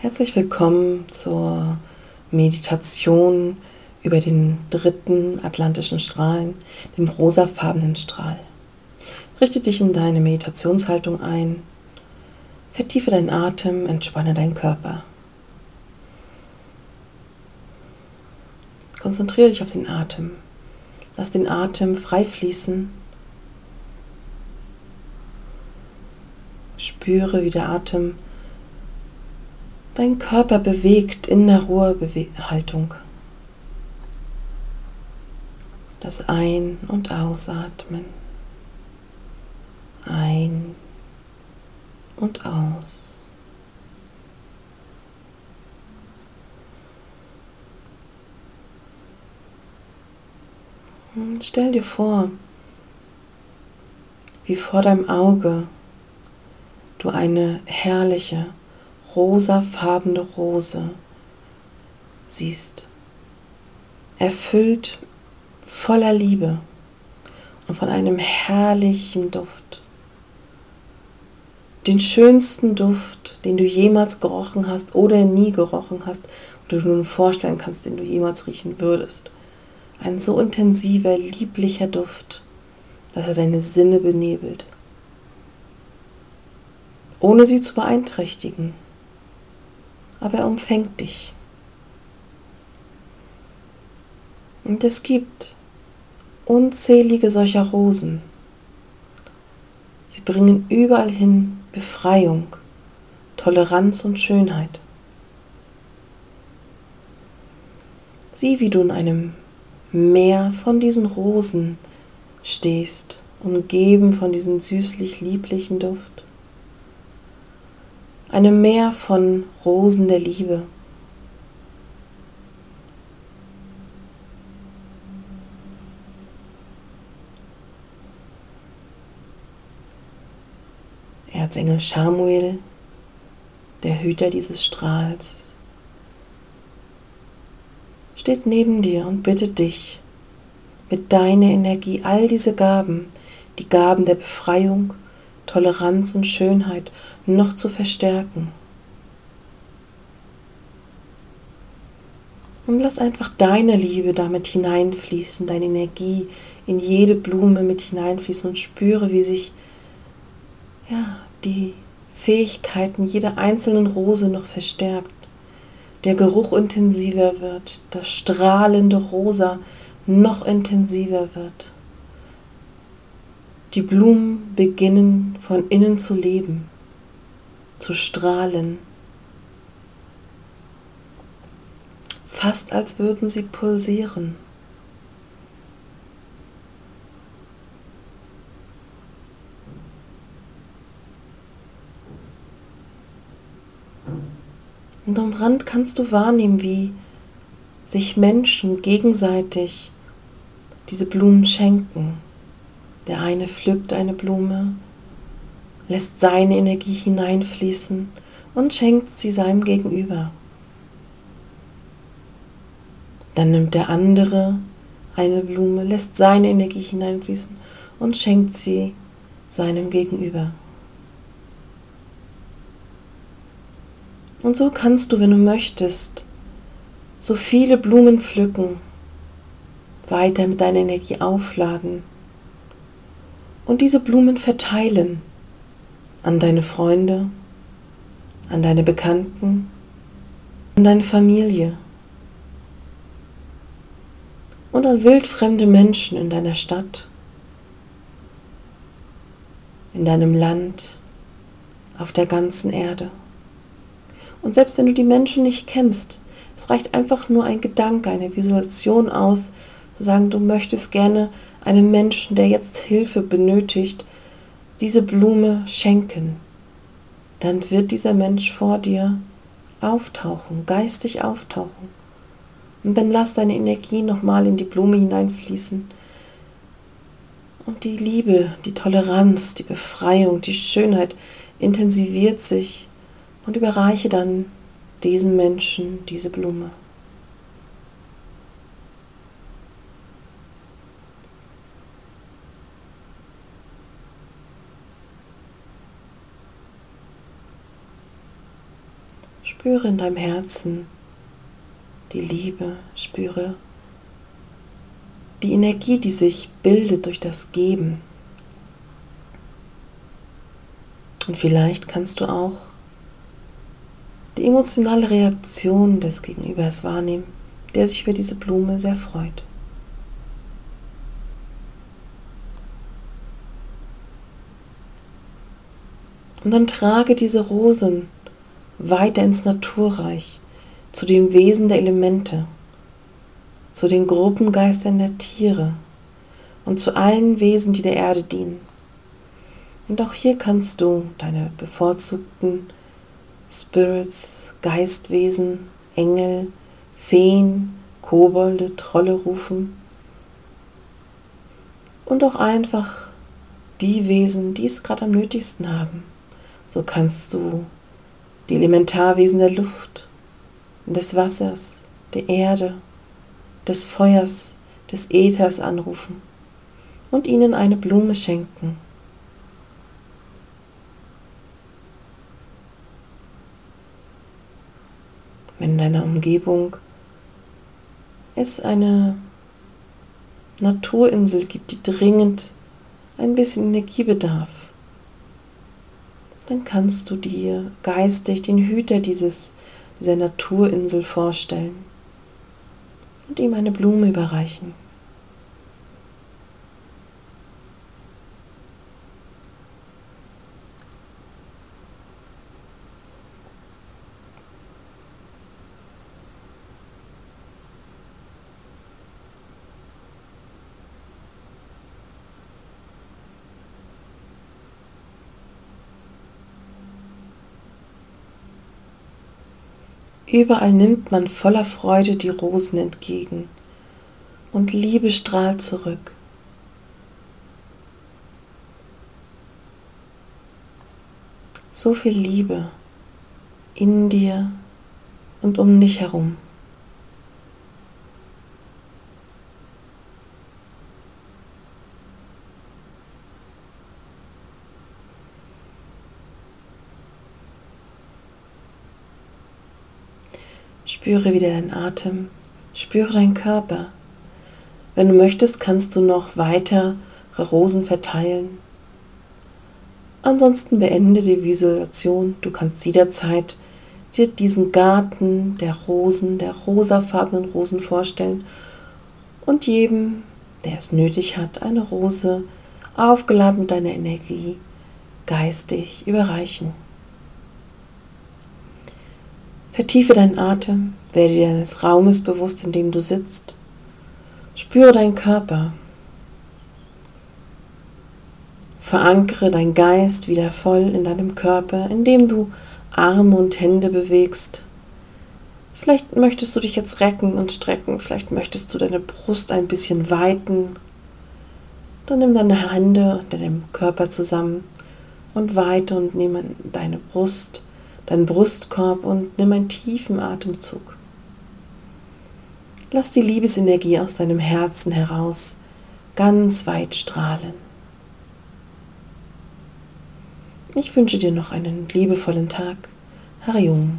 Herzlich willkommen zur Meditation über den dritten atlantischen Strahlen, dem rosafarbenen Strahl. Richte dich in deine Meditationshaltung ein, vertiefe deinen Atem, entspanne deinen Körper. Konzentriere dich auf den Atem. Lass den Atem frei fließen. Spüre, wie der Atem dein Körper bewegt in der Ruhehaltung. Das Ein- und Ausatmen. Ein und aus. Und stell dir vor, wie vor deinem Auge du eine herrliche, rosafarbene Rose siehst, erfüllt voller Liebe und von einem herrlichen Duft. Den schönsten Duft, den du jemals gerochen hast oder nie gerochen hast oder du nur vorstellen kannst, den du jemals riechen würdest. Ein so intensiver, lieblicher Duft, dass er deine Sinne benebelt, ohne sie zu beeinträchtigen aber er umfängt dich. Und es gibt unzählige solcher Rosen. Sie bringen überall hin Befreiung, Toleranz und Schönheit. Sieh, wie du in einem Meer von diesen Rosen stehst, umgeben von diesem süßlich lieblichen Duft einem Meer von Rosen der Liebe. Erzengel Samuel, der Hüter dieses Strahls, steht neben dir und bittet dich, mit deiner Energie all diese Gaben, die Gaben der Befreiung, Toleranz und Schönheit noch zu verstärken. Und lass einfach deine Liebe damit hineinfließen, deine Energie in jede Blume mit hineinfließen und spüre, wie sich ja, die Fähigkeiten jeder einzelnen Rose noch verstärkt. Der Geruch intensiver wird, das strahlende Rosa noch intensiver wird. Die Blumen beginnen von innen zu leben zu strahlen, fast als würden sie pulsieren. Und am Rand kannst du wahrnehmen, wie sich Menschen gegenseitig diese Blumen schenken. Der eine pflückt eine Blume, lässt seine Energie hineinfließen und schenkt sie seinem Gegenüber. Dann nimmt der andere eine Blume, lässt seine Energie hineinfließen und schenkt sie seinem Gegenüber. Und so kannst du, wenn du möchtest, so viele Blumen pflücken, weiter mit deiner Energie aufladen und diese Blumen verteilen an deine Freunde, an deine Bekannten, an deine Familie und an wildfremde Menschen in deiner Stadt, in deinem Land, auf der ganzen Erde. Und selbst wenn du die Menschen nicht kennst, es reicht einfach nur ein Gedanke, eine Visualisation aus, zu sagen, du möchtest gerne einem Menschen, der jetzt Hilfe benötigt, diese Blume schenken, dann wird dieser Mensch vor dir auftauchen, geistig auftauchen. Und dann lass deine Energie nochmal in die Blume hineinfließen. Und die Liebe, die Toleranz, die Befreiung, die Schönheit intensiviert sich und überreiche dann diesen Menschen diese Blume. Spüre in deinem Herzen die Liebe, spüre die Energie, die sich bildet durch das Geben. Und vielleicht kannst du auch die emotionale Reaktion des Gegenübers wahrnehmen, der sich über diese Blume sehr freut. Und dann trage diese Rosen weiter ins Naturreich, zu den Wesen der Elemente, zu den Gruppengeistern der Tiere und zu allen Wesen, die der Erde dienen. Und auch hier kannst du deine bevorzugten Spirits, Geistwesen, Engel, Feen, Kobolde, Trolle rufen. Und auch einfach die Wesen, die es gerade am nötigsten haben. So kannst du die Elementarwesen der Luft, des Wassers, der Erde, des Feuers, des Äthers anrufen und ihnen eine Blume schenken. wenn in deiner Umgebung es eine Naturinsel gibt, die dringend ein bisschen Energie bedarf, dann kannst du dir geistig den Hüter dieses, dieser Naturinsel vorstellen und ihm eine Blume überreichen. Überall nimmt man voller Freude die Rosen entgegen und Liebe strahlt zurück. So viel Liebe in dir und um dich herum. Spüre wieder deinen Atem, spüre deinen Körper. Wenn du möchtest, kannst du noch weitere Rosen verteilen. Ansonsten beende die Visualisation. Du kannst jederzeit dir diesen Garten der Rosen, der rosafarbenen Rosen vorstellen und jedem, der es nötig hat, eine Rose aufgeladen mit deiner Energie geistig überreichen. Vertiefe deinen Atem, werde dir deines Raumes bewusst, in dem du sitzt. Spüre deinen Körper. Verankere deinen Geist wieder voll in deinem Körper, indem du Arme und Hände bewegst. Vielleicht möchtest du dich jetzt recken und strecken, vielleicht möchtest du deine Brust ein bisschen weiten. Dann nimm deine Hände und deinen Körper zusammen und weite und nehme deine Brust deinen Brustkorb und nimm einen tiefen Atemzug. Lass die Liebesenergie aus deinem Herzen heraus ganz weit strahlen. Ich wünsche dir noch einen liebevollen Tag. Harium.